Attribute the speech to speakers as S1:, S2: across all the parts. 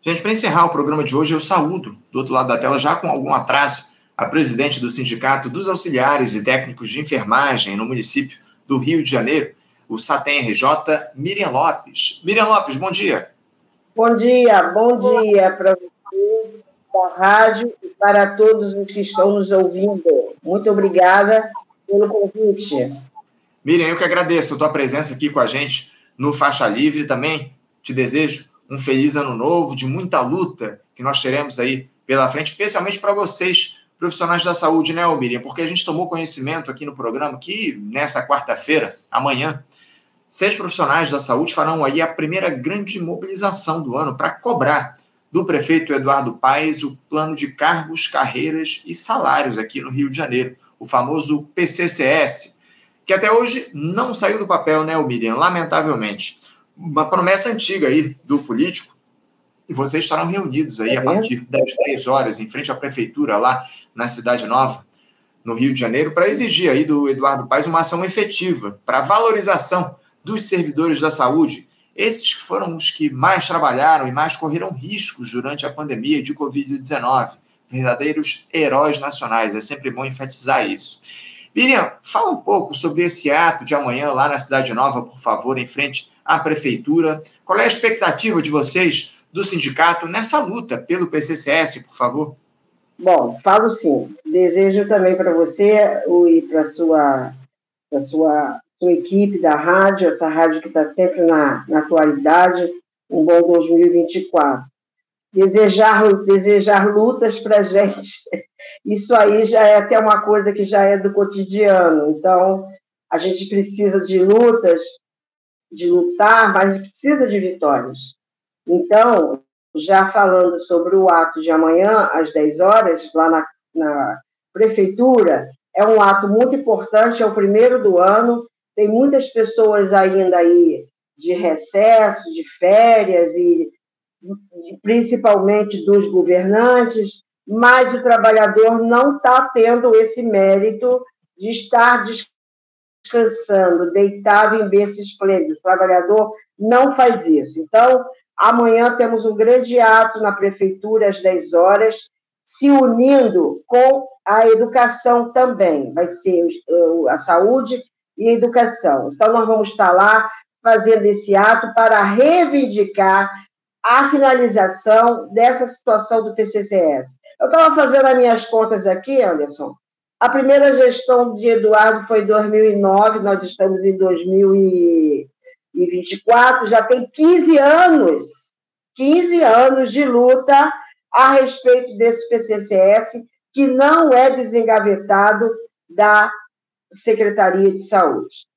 S1: Gente, para encerrar o programa de hoje, eu saúdo, do outro lado da tela, já com algum atraso, a presidente do Sindicato dos Auxiliares e Técnicos de Enfermagem no município do Rio de Janeiro, o SATEM RJ, Miriam Lopes. Miriam Lopes, bom dia.
S2: Bom dia, bom dia para você, da rádio e para todos os que estão nos ouvindo. Muito obrigada pelo convite.
S1: Miriam, eu que agradeço a tua presença aqui com a gente no Faixa Livre. Também te desejo um feliz ano novo, de muita luta que nós teremos aí pela frente, especialmente para vocês, profissionais da saúde, né, Miriam? Porque a gente tomou conhecimento aqui no programa que nessa quarta-feira, amanhã, seis profissionais da saúde farão aí a primeira grande mobilização do ano para cobrar do prefeito Eduardo Paes o plano de cargos, carreiras e salários aqui no Rio de Janeiro, o famoso PCCS, que até hoje não saiu do papel, né, Miriam? Lamentavelmente. Uma promessa antiga aí do político, e vocês estarão reunidos aí é a partir das 10 horas em frente à prefeitura lá na Cidade Nova, no Rio de Janeiro, para exigir aí do Eduardo Paes uma ação efetiva para valorização dos servidores da saúde, esses foram os que mais trabalharam e mais correram riscos durante a pandemia de Covid-19, verdadeiros heróis nacionais, é sempre bom enfatizar isso. Miriam, fala um pouco sobre esse ato de amanhã lá na Cidade Nova, por favor, em frente à Prefeitura. Qual é a expectativa de vocês do sindicato nessa luta pelo PCCS, por favor?
S2: Bom, falo sim. Desejo também para você e para sua, a sua, sua equipe da rádio, essa rádio que está sempre na, na atualidade, um bom 2024. Desejar, desejar lutas para a gente isso aí já é até uma coisa que já é do cotidiano. Então, a gente precisa de lutas, de lutar, mas precisa de vitórias. Então, já falando sobre o ato de amanhã, às 10 horas, lá na, na prefeitura, é um ato muito importante, é o primeiro do ano, tem muitas pessoas ainda aí de recesso, de férias, e principalmente dos governantes, mas o trabalhador não está tendo esse mérito de estar descansando, deitado em berço esplêndido. O trabalhador não faz isso. Então, amanhã temos um grande ato na prefeitura às 10 horas, se unindo com a educação também. Vai ser a saúde e a educação. Então, nós vamos estar lá fazendo esse ato para reivindicar a finalização dessa situação do PCCS. Eu estava fazendo as minhas contas aqui, Anderson. A primeira gestão de Eduardo foi em 2009, nós estamos em 2024, já tem 15 anos, 15 anos de luta a respeito desse PCCS, que não é desengavetado da Secretaria de Saúde.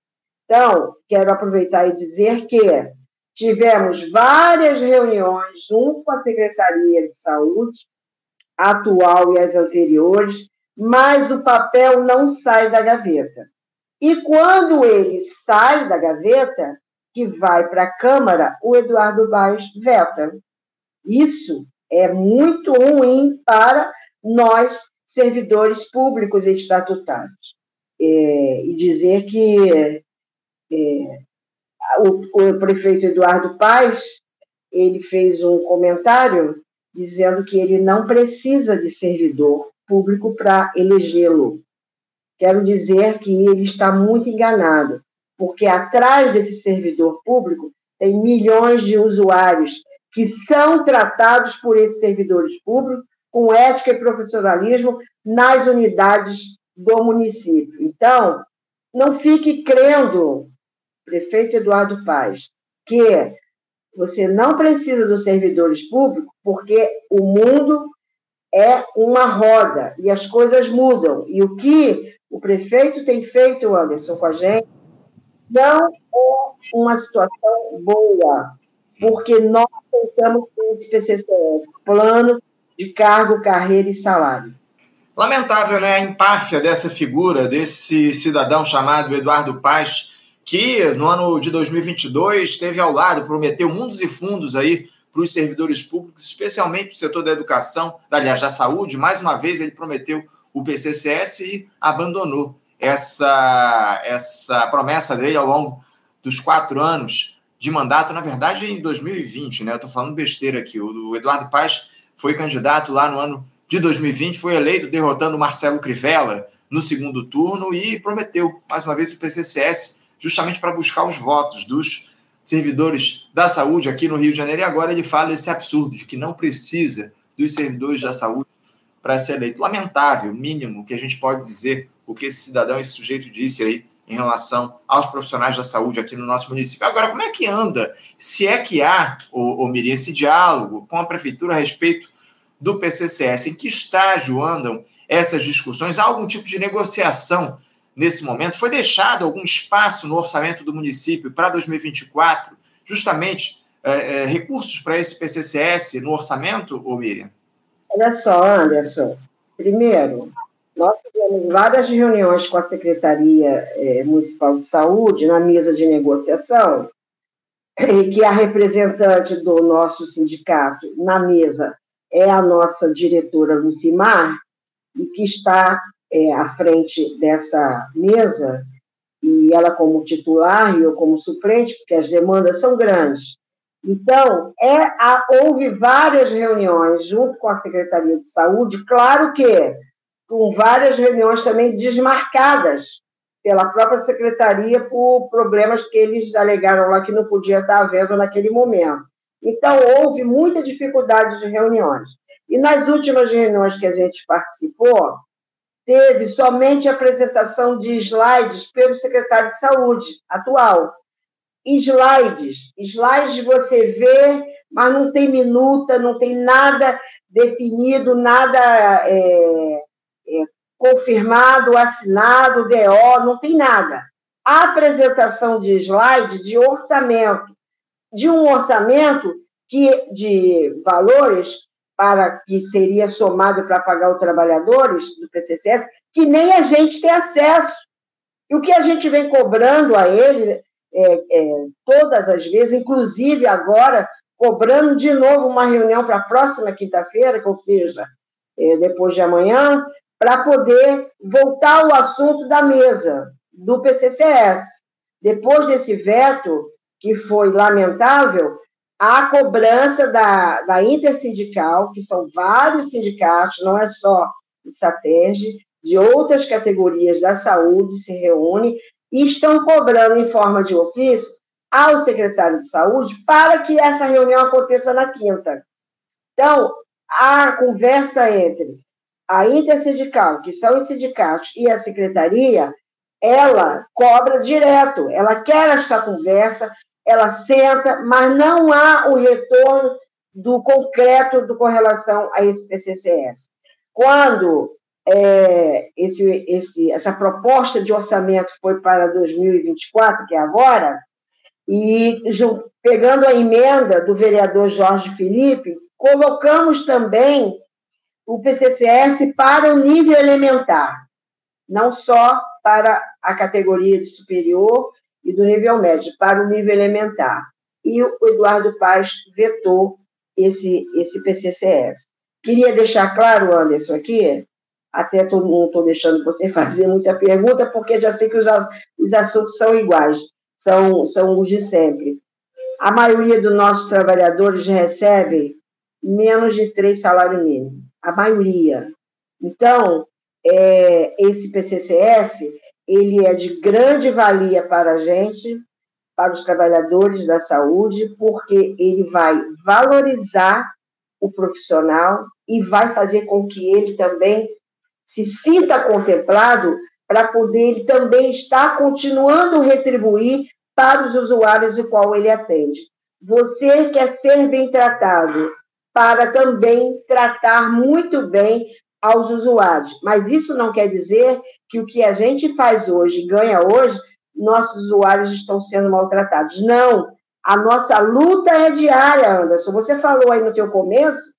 S2: Então, quero aproveitar e dizer que tivemos várias reuniões junto com a Secretaria de Saúde, atual e as anteriores, mas o papel não sai da gaveta. E quando ele sai da gaveta, que vai para a Câmara, o Eduardo Baix veta. Isso é muito ruim para nós, servidores públicos e estatutários. É, e dizer que é, o, o prefeito Eduardo Paes ele fez um comentário dizendo que ele não precisa de servidor público para elegê-lo. Quero dizer que ele está muito enganado, porque atrás desse servidor público tem milhões de usuários que são tratados por esses servidores públicos com ética e profissionalismo nas unidades do município. Então, não fique crendo, prefeito Eduardo Paz, que você não precisa dos servidores públicos, porque o mundo é uma roda e as coisas mudam. E o que o prefeito tem feito, Anderson, com a gente, não é uma situação boa, porque nós tentamos ter esse PCCS, plano de cargo, carreira e salário.
S1: Lamentável, né, a empáfia dessa figura, desse cidadão chamado Eduardo Paz, que no ano de 2022 esteve ao lado, prometeu mundos e fundos aí para os servidores públicos, especialmente para o setor da educação, aliás, da saúde. Mais uma vez, ele prometeu o PCCS e abandonou essa, essa promessa dele ao longo dos quatro anos de mandato, na verdade, em 2020, né? Eu estou falando besteira aqui. O Eduardo Paes foi candidato lá no ano de 2020, foi eleito derrotando Marcelo Crivella no segundo turno e prometeu, mais uma vez, o PCCS, justamente para buscar os votos dos servidores da saúde aqui no Rio de Janeiro. E agora ele fala esse absurdo de que não precisa dos servidores da saúde para ser eleito. Lamentável, mínimo, que a gente pode dizer o que esse cidadão, esse sujeito disse aí em relação aos profissionais da saúde aqui no nosso município. Agora, como é que anda? Se é que há, o, o Miriam, esse diálogo com a prefeitura a respeito do PCCS, em que estágio andam essas discussões? Há algum tipo de negociação nesse momento? Foi deixado algum espaço no orçamento do município para 2024, justamente é, é, recursos para esse PCCS no orçamento, ô Miriam?
S2: Olha só, Anderson. Primeiro, nós tivemos várias reuniões com a Secretaria é, Municipal de Saúde na mesa de negociação, e que a representante do nosso sindicato na mesa é a nossa diretora Lucimar, e que está é, à frente dessa mesa, e ela como titular e eu como suplente, porque as demandas são grandes. Então, é, a, houve várias reuniões junto com a Secretaria de Saúde, claro que com várias reuniões também desmarcadas pela própria secretaria por problemas que eles alegaram lá que não podia estar havendo naquele momento. Então, houve muita dificuldade de reuniões. E nas últimas reuniões que a gente participou, teve somente apresentação de slides pelo secretário de Saúde atual. Slides. Slides você vê, mas não tem minuta, não tem nada definido, nada é, é, confirmado, assinado, DO, não tem nada. A apresentação de slide de orçamento, de um orçamento que, de valores para que seria somado para pagar os trabalhadores do PCCS, que nem a gente tem acesso. E o que a gente vem cobrando a ele é, é, todas as vezes, inclusive agora, cobrando de novo uma reunião para a próxima quinta-feira, ou seja, é, depois de amanhã, para poder voltar ao assunto da mesa do PCCS. Depois desse veto, que foi lamentável, a cobrança da, da intersindical, que são vários sindicatos, não é só o SATERG, de outras categorias da saúde se reúne e estão cobrando em forma de ofício ao secretário de saúde para que essa reunião aconteça na quinta. Então, a conversa entre a intersindical, que são os sindicatos, e a secretaria, ela cobra direto, ela quer esta conversa, ela senta, mas não há o retorno do concreto do, com relação a esse PCCS. Quando é, esse, esse, essa proposta de orçamento foi para 2024, que é agora, e pegando a emenda do vereador Jorge Felipe, colocamos também o PCCS para o nível elementar, não só para a categoria de superior e do nível médio, para o nível elementar. E o Eduardo Paz vetou esse, esse PCCS. Queria deixar claro, Anderson, aqui, até tô, não estou deixando você fazer muita pergunta, porque já sei que os, os assuntos são iguais, são, são os de sempre. A maioria dos nossos trabalhadores recebe menos de três salários mínimos a maioria. Então, é, esse PCCS, ele é de grande valia para a gente, para os trabalhadores da saúde, porque ele vai valorizar o profissional e vai fazer com que ele também se sinta contemplado para poder ele também estar continuando retribuir para os usuários o qual ele atende. Você quer ser bem tratado, para também tratar muito bem aos usuários. Mas isso não quer dizer que o que a gente faz hoje, ganha hoje, nossos usuários estão sendo maltratados. Não. A nossa luta é diária, Anderson. Você falou aí no teu começo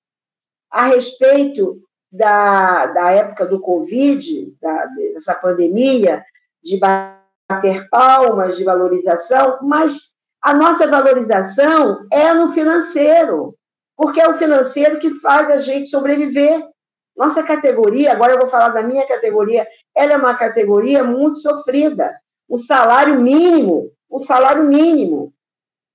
S2: a respeito da, da época do Covid, da, dessa pandemia, de bater palmas, de valorização, mas a nossa valorização é no financeiro porque é o financeiro que faz a gente sobreviver. Nossa categoria, agora eu vou falar da minha categoria, ela é uma categoria muito sofrida. O salário mínimo, o salário mínimo.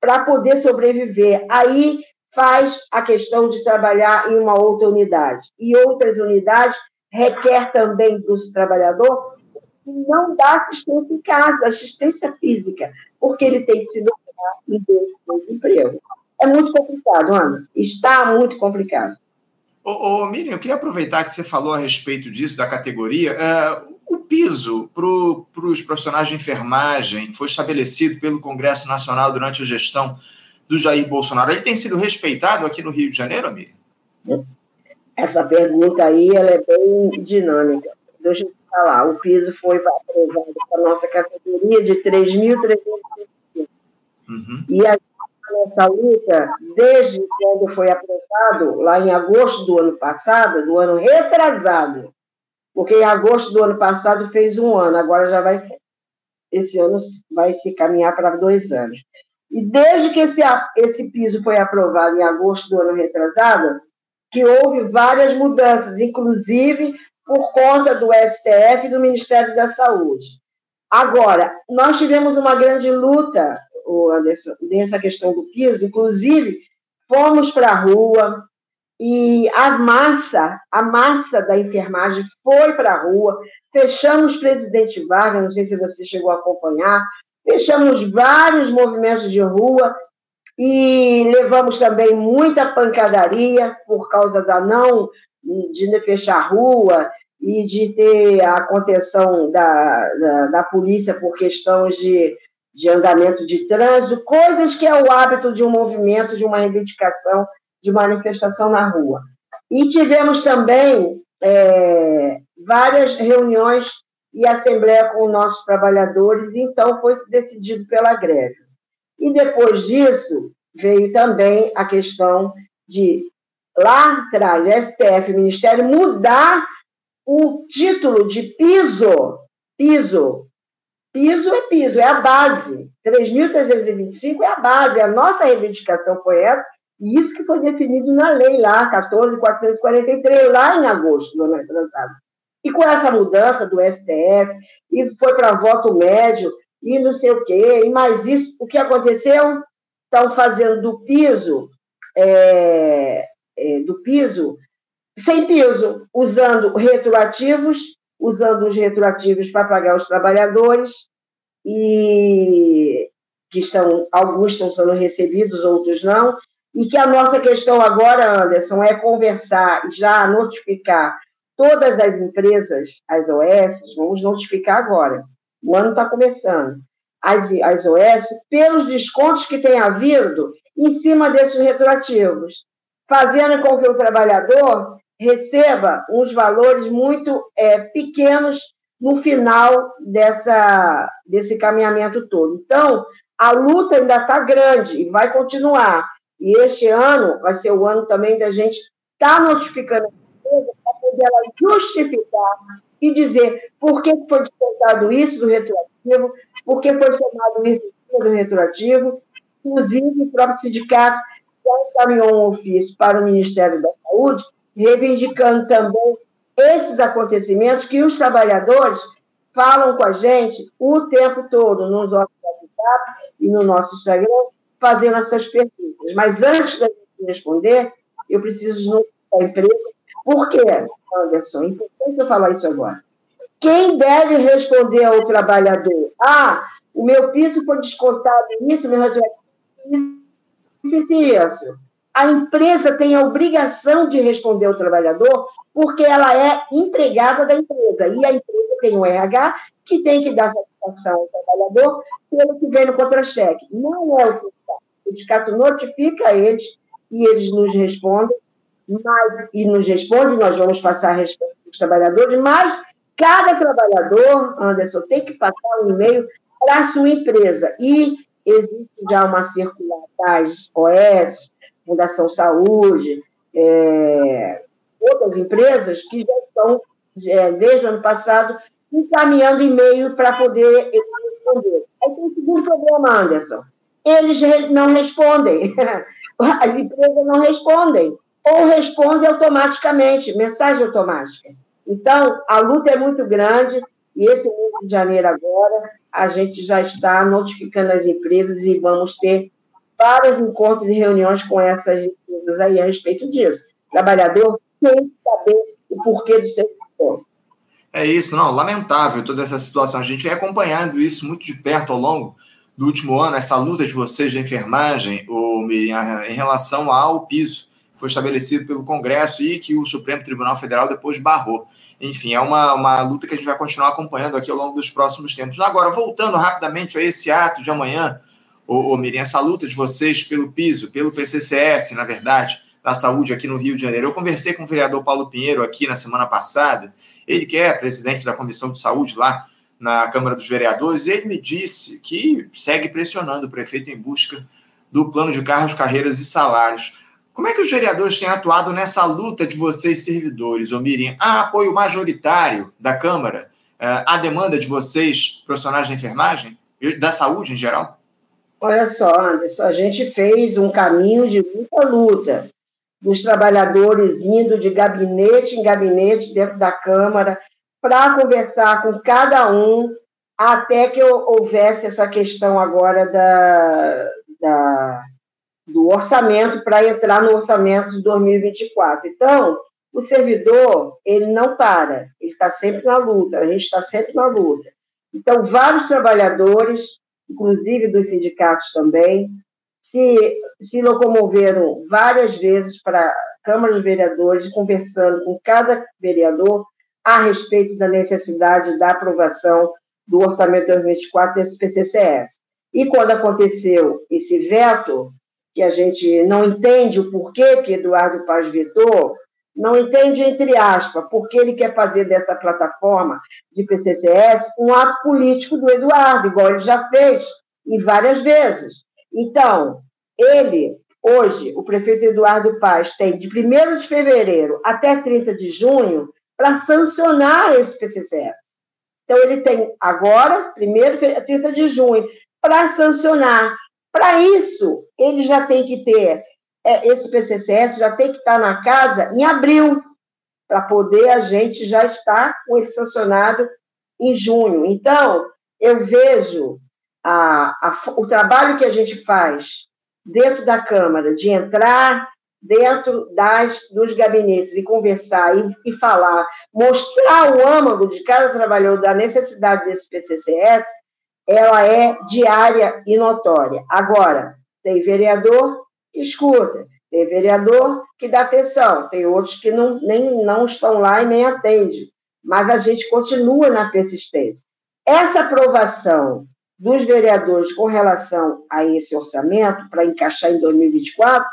S2: para poder sobreviver. Aí faz a questão de trabalhar em uma outra unidade. E outras unidades requer também do trabalhador não dá assistência em casa, assistência física, porque ele tem que se dobrar em dois emprego. É muito complicado, Anderson. Está muito complicado.
S1: Ô, ô, Miriam, eu queria aproveitar que você falou a respeito disso, da categoria. É, o piso para os profissionais de enfermagem foi estabelecido pelo Congresso Nacional durante a gestão do Jair Bolsonaro. Ele tem sido respeitado aqui no Rio de Janeiro, Miriam?
S2: Essa pergunta aí ela é bem dinâmica. Deixa eu falar. O piso foi aprovado para a nossa categoria de 3.300 uhum. E a nessa luta, desde quando foi aprovado, lá em agosto do ano passado, do ano retrasado, porque em agosto do ano passado fez um ano, agora já vai, esse ano vai se caminhar para dois anos. E desde que esse, esse piso foi aprovado em agosto do ano retrasado, que houve várias mudanças, inclusive por conta do STF e do Ministério da Saúde. Agora, nós tivemos uma grande luta o Anderson, nessa questão do piso, inclusive fomos para a rua e a massa, a massa da enfermagem foi para a rua, fechamos Presidente Vargas, não sei se você chegou a acompanhar, fechamos vários movimentos de rua e levamos também muita pancadaria por causa da não de fechar a rua e de ter a contenção da, da, da polícia por questões de de andamento de trânsito, coisas que é o hábito de um movimento, de uma reivindicação, de manifestação na rua. E tivemos também é, várias reuniões e assembleia com nossos trabalhadores, então foi decidido pela greve. E depois disso, veio também a questão de, lá atrás, STF, Ministério, mudar o título de piso, piso, Piso é piso, é a base. 3.325 é a base. A nossa reivindicação essa, e isso que foi definido na lei lá, 14.443, lá em agosto do ano retrasado. E com essa mudança do STF, e foi para voto médio, e não sei o quê, e mais isso, o que aconteceu? Estão fazendo do piso, é, é, do piso, sem piso, usando retroativos usando os retroativos para pagar os trabalhadores e que estão alguns estão sendo recebidos, outros não, e que a nossa questão agora, Anderson, é conversar, já notificar todas as empresas, as OS, vamos notificar agora. O ano está começando. As, as OS, pelos descontos que tem havido em cima desses retroativos, fazendo com que o trabalhador receba uns valores muito é, pequenos no final dessa, desse caminhamento todo. Então, a luta ainda está grande e vai continuar. E este ano vai ser o ano também da gente estar tá notificando a empresa para poder ela justificar e dizer por que foi descontado isso do retroativo, por que foi somado isso do retroativo. Inclusive, o próprio sindicato já encaminhou um ofício para o Ministério da Saúde reivindicando também esses acontecimentos que os trabalhadores falam com a gente o tempo todo nos nossos WhatsApp e no nosso Instagram, fazendo essas perguntas. Mas antes da gente responder, eu preciso notificar a empresa. Por quê, Anderson? É importante eu falar isso agora. Quem deve responder ao trabalhador? Ah, o meu piso foi descontado nisso, meu isso, isso, isso a empresa tem a obrigação de responder ao trabalhador, porque ela é empregada da empresa. E a empresa tem o RH que tem que dar satisfação ao trabalhador pelo que vem no contra-cheque. Não é o sindicato. O sindicato notifica eles e eles nos respondem, mas, e nos responde, nós vamos passar a resposta dos trabalhadores, mas cada trabalhador, Anderson, tem que passar um e-mail para a sua empresa. E existe já uma circular das OS, Fundação Saúde, é, outras empresas que já estão, é, desde o ano passado, encaminhando e-mail para poder responder. Aí tem o segundo problema, Anderson. Eles não respondem. As empresas não respondem. Ou respondem automaticamente, mensagem automática. Então, a luta é muito grande e esse mês de janeiro agora, a gente já está notificando as empresas e vamos ter vários encontros e reuniões com essas empresas aí a respeito disso. O trabalhador tem que saber o porquê do seu setor.
S1: É isso, não, lamentável toda essa situação. A gente vem acompanhando isso muito de perto ao longo do último ano, essa luta de vocês da enfermagem, o Miriam, em relação ao piso que foi estabelecido pelo Congresso e que o Supremo Tribunal Federal depois barrou. Enfim, é uma, uma luta que a gente vai continuar acompanhando aqui ao longo dos próximos tempos. Agora, voltando rapidamente a esse ato de amanhã, ô, ô Miriam, essa luta de vocês pelo piso, pelo PCCS, na verdade, da saúde aqui no Rio de Janeiro. Eu conversei com o vereador Paulo Pinheiro aqui na semana passada, ele que é presidente da Comissão de Saúde lá na Câmara dos Vereadores, e ele me disse que segue pressionando o prefeito em busca do plano de carros, carreiras e salários. Como é que os vereadores têm atuado nessa luta de vocês, servidores, ô Miriam? Há apoio majoritário da Câmara à eh, demanda de vocês, profissionais da enfermagem, da saúde em geral?
S2: Olha só, Anderson, a gente fez um caminho de muita luta dos trabalhadores indo de gabinete em gabinete dentro da Câmara para conversar com cada um até que houvesse essa questão agora da, da do orçamento para entrar no orçamento de 2024. Então, o servidor, ele não para, ele está sempre na luta, a gente está sempre na luta. Então, vários trabalhadores, inclusive dos sindicatos também, se, se locomoveram várias vezes para a Câmara dos Vereadores, conversando com cada vereador a respeito da necessidade da aprovação do orçamento de 2024 desse PCCS. E quando aconteceu esse veto, que a gente não entende o porquê que Eduardo Paz vetou, não entende, entre aspas, porque ele quer fazer dessa plataforma de PCCS um ato político do Eduardo, igual ele já fez em várias vezes. Então, ele, hoje, o prefeito Eduardo Paz, tem de 1 de fevereiro até 30 de junho para sancionar esse PCCS. Então, ele tem agora, 1 a 30 de junho, para sancionar. Para isso, ele já tem que ter, esse PCCS já tem que estar na casa em abril, para poder a gente já estar com ele sancionado em junho. Então, eu vejo a, a, o trabalho que a gente faz dentro da Câmara, de entrar dentro das, dos gabinetes e conversar e, e falar, mostrar o âmago de cada trabalhador da necessidade desse PCCS, ela é diária e notória. Agora, tem vereador escuta, tem vereador que dá atenção, tem outros que não, nem, não estão lá e nem atende, mas a gente continua na persistência. Essa aprovação dos vereadores com relação a esse orçamento, para encaixar em 2024,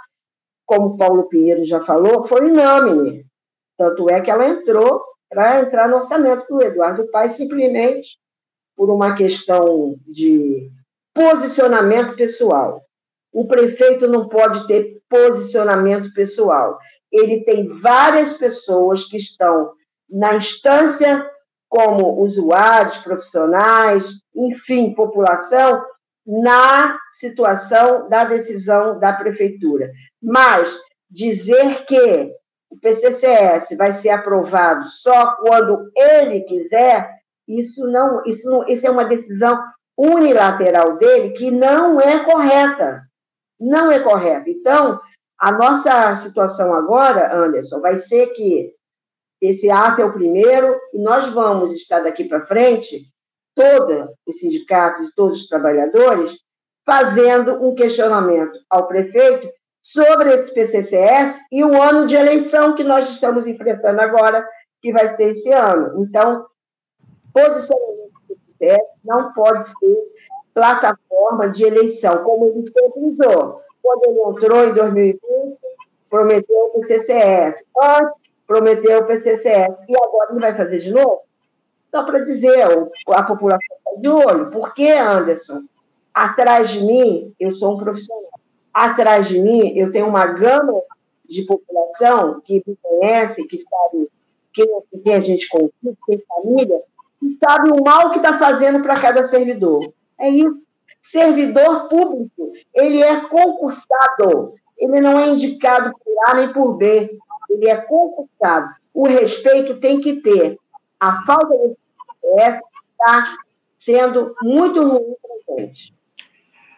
S2: como Paulo Pinheiro já falou, foi unânime. Tanto é que ela entrou para entrar no orçamento do Eduardo Paes, simplesmente por uma questão de posicionamento pessoal. O prefeito não pode ter posicionamento pessoal. Ele tem várias pessoas que estão na instância como usuários, profissionais, enfim, população, na situação da decisão da prefeitura. Mas dizer que o PCCS vai ser aprovado só quando ele quiser isso não, isso não, isso é uma decisão unilateral dele que não é correta. Não é correta. Então, a nossa situação agora, Anderson, vai ser que esse ato é o primeiro e nós vamos estar daqui para frente, todos os sindicatos todos os trabalhadores, fazendo um questionamento ao prefeito sobre esse PCCS e o ano de eleição que nós estamos enfrentando agora, que vai ser esse ano. Então, posicionamento do PTF não pode ser plataforma de eleição, como ele sempre usou. Quando ele entrou em 2020, prometeu o PCCS. Antes, prometeu o PCCS. E agora ele vai fazer de novo? Só para dizer, a população está de olho. Por que, Anderson? Atrás de mim, eu sou um profissional. Atrás de mim, eu tenho uma gama de população que me conhece, que sabe quem, quem a gente convive, tem família, e sabe o mal que está fazendo para cada servidor. É isso. Servidor público, ele é concursado, ele não é indicado por A nem por B, ele é concursado. O respeito tem que ter. A falta de essa está sendo muito ruim para a gente.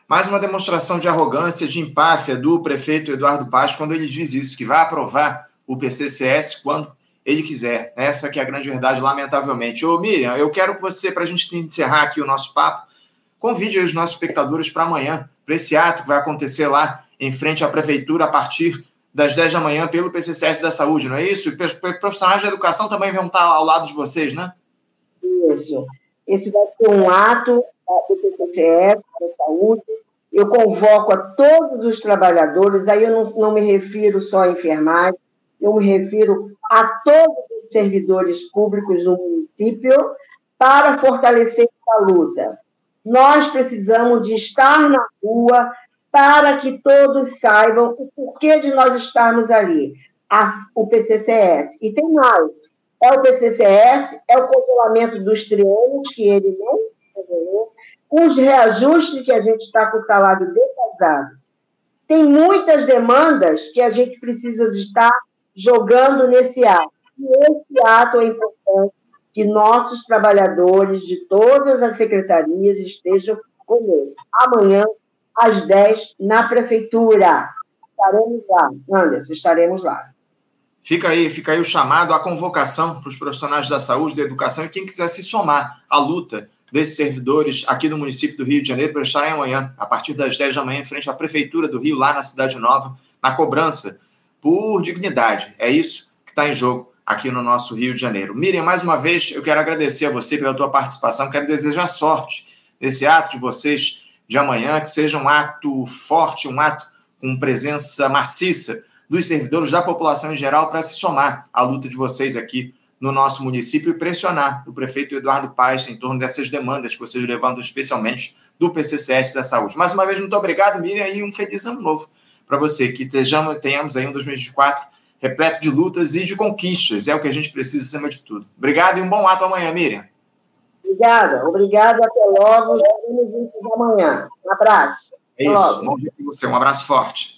S1: mais uma demonstração de arrogância, de empáfia do prefeito Eduardo Paz quando ele diz isso, que vai aprovar o PCCS quando ele quiser. Essa que é a grande verdade, lamentavelmente. Ô Miriam, eu quero que você, para a gente encerrar aqui o nosso papo, convide os nossos espectadores para amanhã, para esse ato que vai acontecer lá em frente à prefeitura a partir das 10 da manhã pelo PCCS da Saúde, não é isso? E profissionais da educação também vão estar ao lado de vocês, né?
S2: Isso. Esse vai ser um ato do PCCS da Saúde. Eu convoco a todos os trabalhadores, aí eu não, não me refiro só a enfermagem, eu me refiro a todos os servidores públicos do município para fortalecer a luta. Nós precisamos de estar na rua para que todos saibam o porquê de nós estarmos ali. A, o PCCS. E tem mais. É o PCCS, é o congelamento dos triênios, que ele não os reajustes que a gente está com o salário defasado. Tem muitas demandas que a gente precisa de estar jogando nesse ato. E esse ato é importante que nossos trabalhadores de todas as secretarias estejam conosco. Amanhã, às 10, na prefeitura. Estaremos lá. Anderson, estaremos lá.
S1: Fica aí, fica aí o chamado, a convocação para os profissionais da saúde, da educação e quem quiser se somar à luta desses servidores aqui do município do Rio de Janeiro para estarem amanhã, a partir das 10 da manhã, em frente à Prefeitura do Rio, lá na Cidade Nova, na cobrança por dignidade. É isso que está em jogo aqui no nosso Rio de Janeiro. Miriam, mais uma vez, eu quero agradecer a você pela tua participação, quero desejar sorte nesse ato de vocês de amanhã, que seja um ato forte, um ato com presença maciça dos servidores da população em geral para se somar à luta de vocês aqui no nosso município e pressionar o prefeito Eduardo Paes em torno dessas demandas que vocês levantam especialmente do PCCS da Saúde. Mais uma vez, muito obrigado, Miriam, e um feliz ano novo para você, que estejamos, tenhamos aí um 2024 repleto de lutas e de conquistas, é o que a gente precisa acima de tudo. Obrigado e um bom ato amanhã, Miriam.
S2: Obrigada, obrigada, até logo, vemos amanhã. Um abraço.
S1: É isso, bom dia para você, um abraço forte.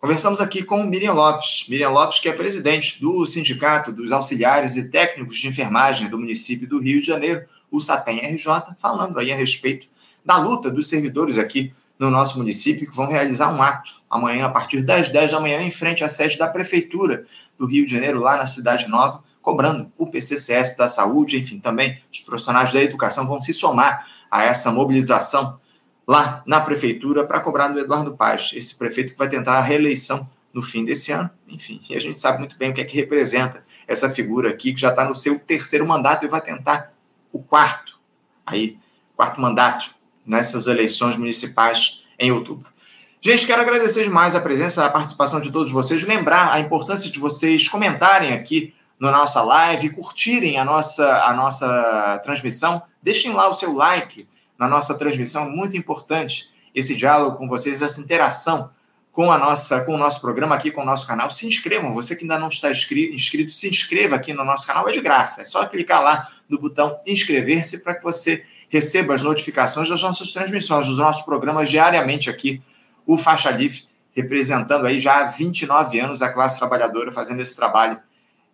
S1: Conversamos aqui com Miriam Lopes. Miriam Lopes, que é presidente do Sindicato dos Auxiliares e Técnicos de Enfermagem do município do Rio de Janeiro, o SATEM RJ, falando aí a respeito da luta dos servidores aqui no nosso município, que vão realizar um ato amanhã, a partir das 10 da manhã, em frente à sede da Prefeitura do Rio de Janeiro, lá na Cidade Nova, cobrando o PCCS da saúde, enfim, também os profissionais da educação vão se somar a essa mobilização lá na prefeitura para cobrar do Eduardo Paz, esse prefeito que vai tentar a reeleição no fim desse ano. Enfim, e a gente sabe muito bem o que é que representa essa figura aqui, que já está no seu terceiro mandato e vai tentar o quarto, aí, quarto mandato nessas eleições municipais em outubro. Gente, quero agradecer demais a presença, a participação de todos vocês, lembrar a importância de vocês comentarem aqui na nossa live, curtirem a nossa, a nossa transmissão, deixem lá o seu like, na nossa transmissão, muito importante esse diálogo com vocês, essa interação com a nossa, com o nosso programa aqui, com o nosso canal. Se inscrevam, você que ainda não está inscrito, se inscreva aqui no nosso canal, é de graça. É só clicar lá no botão inscrever-se para que você receba as notificações das nossas transmissões, dos nossos programas diariamente aqui, o Faixa Livre, representando aí já há 29 anos a classe trabalhadora, fazendo esse trabalho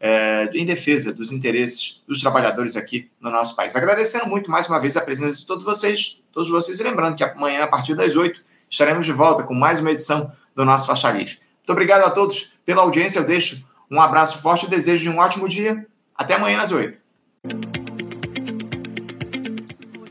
S1: é, em defesa dos interesses dos trabalhadores aqui no nosso país. Agradecendo muito mais uma vez a presença de todos vocês, todos vocês, e lembrando que amanhã, a partir das 8, estaremos de volta com mais uma edição do nosso Faixa Livre. Muito obrigado a todos pela audiência. Eu deixo um abraço forte e desejo de um ótimo dia. Até amanhã às 8.